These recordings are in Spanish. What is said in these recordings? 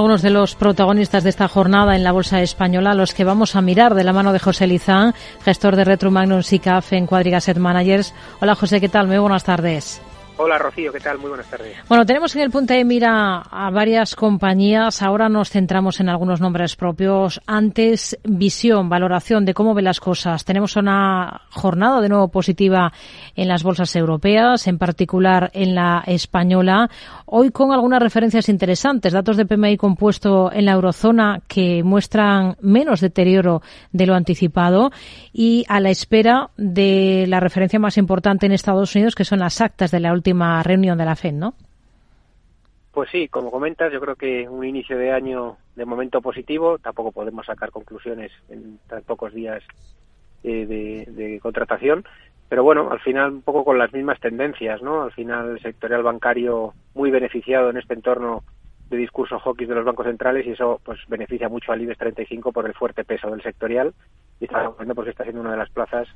algunos de los protagonistas de esta jornada en la Bolsa Española, los que vamos a mirar de la mano de José Lizán, gestor de Retro Magnum SICAF en Quadriga Managers. Hola José, ¿qué tal? Muy buenas tardes. Hola Rocío, ¿qué tal? Muy buenas tardes. Bueno, tenemos en el punto de mira a varias compañías. Ahora nos centramos en algunos nombres propios. Antes, visión, valoración de cómo ve las cosas. Tenemos una jornada de nuevo positiva en las bolsas europeas, en particular en la española. Hoy con algunas referencias interesantes. Datos de PMI compuesto en la eurozona que muestran menos deterioro de lo anticipado y a la espera de la referencia más importante en Estados Unidos, que son las actas de la última reunión de la FED, ¿no? Pues sí, como comentas, yo creo que un inicio de año de momento positivo. Tampoco podemos sacar conclusiones en tan pocos días eh, de, contratación. Pero bueno, al final un poco con las mismas tendencias, ¿no? Al final el sectorial bancario muy beneficiado en este entorno de discurso hockey de los bancos centrales y eso pues beneficia mucho al IBEX 35 por el fuerte peso del sectorial y está porque pues, está siendo una de las plazas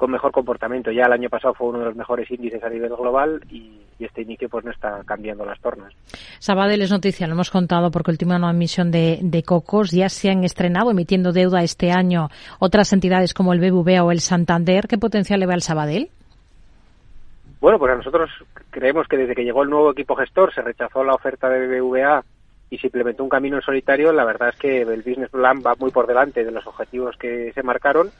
con mejor comportamiento. Ya el año pasado fue uno de los mejores índices a nivel global y, este inicio pues no está cambiando las tornas. Sabadell es noticia, lo hemos contado porque última no emisión de, de, cocos ya se han estrenado emitiendo deuda este año otras entidades como el BBVA o el Santander. ¿Qué potencial le ve al Sabadell? Bueno, pues a nosotros creemos que desde que llegó el nuevo equipo gestor se rechazó la oferta de BBVA y se implementó un camino en solitario. La verdad es que el business plan va muy por delante de los objetivos que se marcaron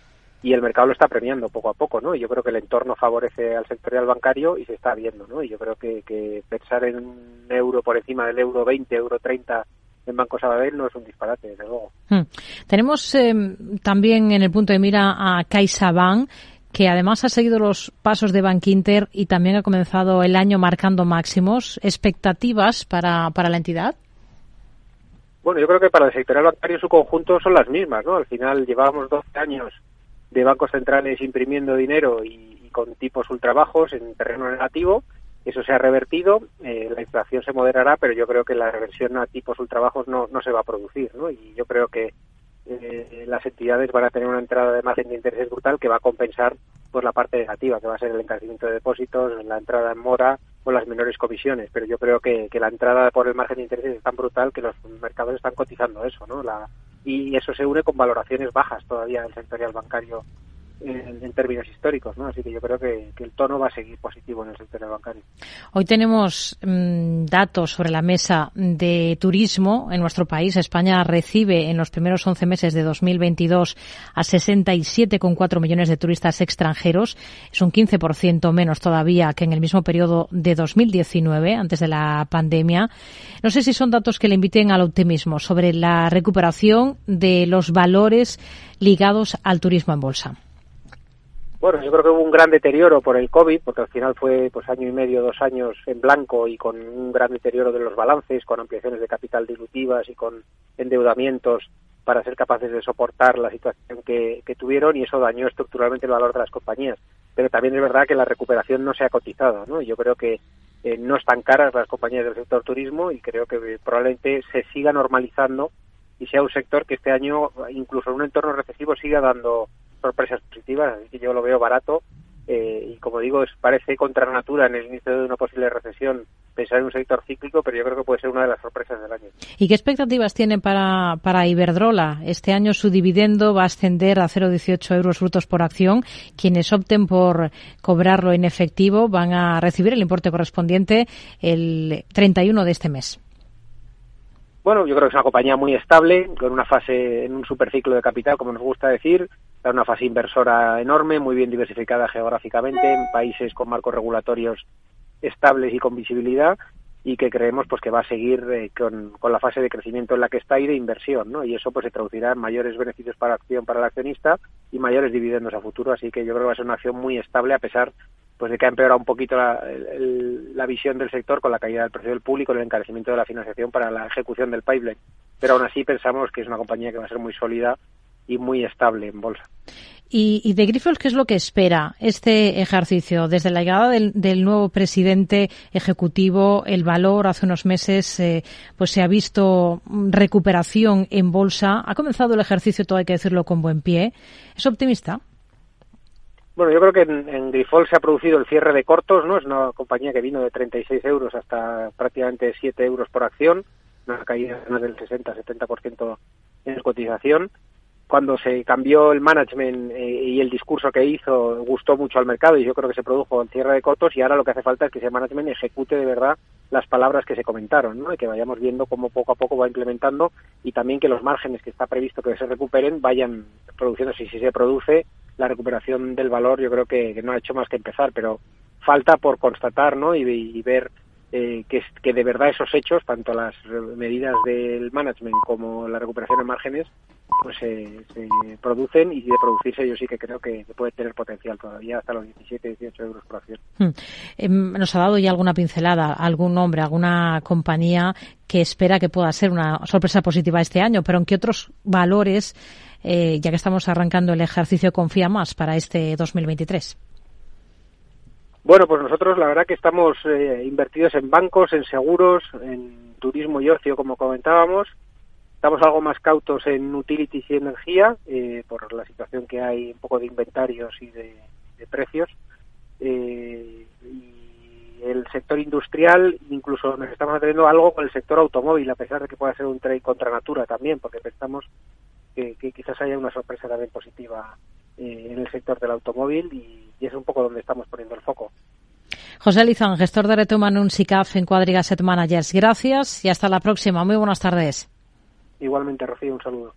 y el mercado lo está premiando poco a poco, ¿no? Y yo creo que el entorno favorece al sectorial bancario y se está viendo, ¿no? Y yo creo que, que pensar en un euro por encima del euro 20, euro 30 en Banco Sabadell no es un disparate, desde luego. Hmm. Tenemos eh, también en el punto de mira a CaixaBank, que además ha seguido los pasos de Bank Inter y también ha comenzado el año marcando máximos. ¿Expectativas para, para la entidad? Bueno, yo creo que para el sectorial bancario en su conjunto son las mismas, ¿no? Al final llevábamos 12 años de bancos centrales imprimiendo dinero y, con tipos ultra bajos en terreno negativo. Eso se ha revertido, eh, la inflación se moderará, pero yo creo que la reversión a tipos ultra bajos no, no se va a producir. ¿no? Y yo creo que eh, las entidades van a tener una entrada de margen de interés brutal que va a compensar pues la parte negativa, que va a ser el encarecimiento de depósitos, la entrada en mora o las menores comisiones. Pero yo creo que, que la entrada por el margen de interés es tan brutal que los mercados están cotizando eso, ¿no? La, y eso se une con valoraciones bajas todavía del sectorial bancario en, términos históricos, ¿no? Así que yo creo que, el tono va a seguir positivo en el sector bancario. Hoy tenemos mm, datos sobre la mesa de turismo en nuestro país. España recibe en los primeros 11 meses de 2022 a 67,4 millones de turistas extranjeros. Es un 15% menos todavía que en el mismo periodo de 2019, antes de la pandemia. No sé si son datos que le inviten al optimismo sobre la recuperación de los valores ligados al turismo en bolsa. Bueno, yo creo que hubo un gran deterioro por el COVID, porque al final fue pues año y medio, dos años en blanco y con un gran deterioro de los balances, con ampliaciones de capital dilutivas y con endeudamientos para ser capaces de soportar la situación que, tuvieron y eso dañó estructuralmente el valor de las compañías. Pero también es verdad que la recuperación no se ha cotizado, ¿no? Yo creo que eh, no están caras las compañías del sector turismo y creo que probablemente se siga normalizando y sea un sector que este año, incluso en un entorno recesivo, siga dando sorpresas positivas, así que yo lo veo barato eh, y como digo, es, parece contra natura en el inicio de una posible recesión pensar en un sector cíclico, pero yo creo que puede ser una de las sorpresas del año. ¿Y qué expectativas tiene para, para Iberdrola? Este año su dividendo va a ascender a 0,18 euros brutos por acción. Quienes opten por cobrarlo en efectivo van a recibir el importe correspondiente el 31 de este mes. Bueno, yo creo que es una compañía muy estable, con una fase en un superciclo de capital, como nos gusta decir, una fase inversora enorme, muy bien diversificada geográficamente, en países con marcos regulatorios estables y con visibilidad, y que creemos pues que va a seguir eh, con, con, la fase de crecimiento en la que está y de inversión, ¿no? Y eso pues se traducirá en mayores beneficios para acción para el accionista y mayores dividendos a futuro, así que yo creo que va a ser una acción muy estable a pesar pues de que ha empeorado un poquito la, la, visión del sector con la caída del precio del público el encarecimiento de la financiación para la ejecución del pipeline. Pero aún así pensamos que es una compañía que va a ser muy sólida y muy estable en bolsa. Y, de Grifols, ¿qué es lo que espera este ejercicio? Desde la llegada del, nuevo presidente ejecutivo, el valor hace unos meses eh, pues se ha visto recuperación en bolsa. Ha comenzado el ejercicio, todo hay que decirlo, con buen pie. ¿Es optimista? Bueno, yo creo que en, en Grifol se ha producido el cierre de cortos, ¿no? Es una compañía que vino de 36 euros hasta prácticamente 7 euros por acción. una caída más del 60-70% en cotización cuando se cambió el management eh, y el discurso que hizo gustó mucho al mercado y yo creo que se produjo el cierre de cotos y ahora lo que hace falta es que ese management ejecute de verdad las palabras que se comentaron ¿no? y que vayamos viendo cómo poco a poco va implementando y también que los márgenes que está previsto que se recuperen vayan produciéndose y si se produce la recuperación del valor yo creo que, no ha hecho más que empezar pero falta por constatar ¿no? y ver eh, que, que de verdad esos hechos, tanto las medidas del management como la recuperación de márgenes, pues se producen y de producirse yo sí que creo que puede tener potencial todavía hasta los 17, 18 euros por acción. Hmm. Em, ¿Nos ha dado ya alguna pincelada, algún nombre, alguna compañía que espera que pueda ser una sorpresa positiva este año? Pero ¿en qué otros valores, eh, ya que estamos arrancando el ejercicio, confía más para este 2023? Bueno, pues nosotros la verdad que estamos eh, invertidos en bancos, en seguros, en turismo y ocio, como comentábamos. Estamos algo más cautos en utilities y energía, eh, por la situación que hay un poco de inventarios y de, precios. Eh, y el sector industrial, incluso nos estamos atendiendo algo con el sector automóvil, a pesar de que pueda ser un trade contra natura también, porque pensamos que, quizás haya una sorpresa también positiva en el sector del automóvil y es un poco donde estamos poniendo el foco. José Lizán, gestor de Retuman un SICAF en Cuadriga Set Managers. Gracias y hasta la próxima. Muy buenas tardes. Igualmente, Rocío, un saludo.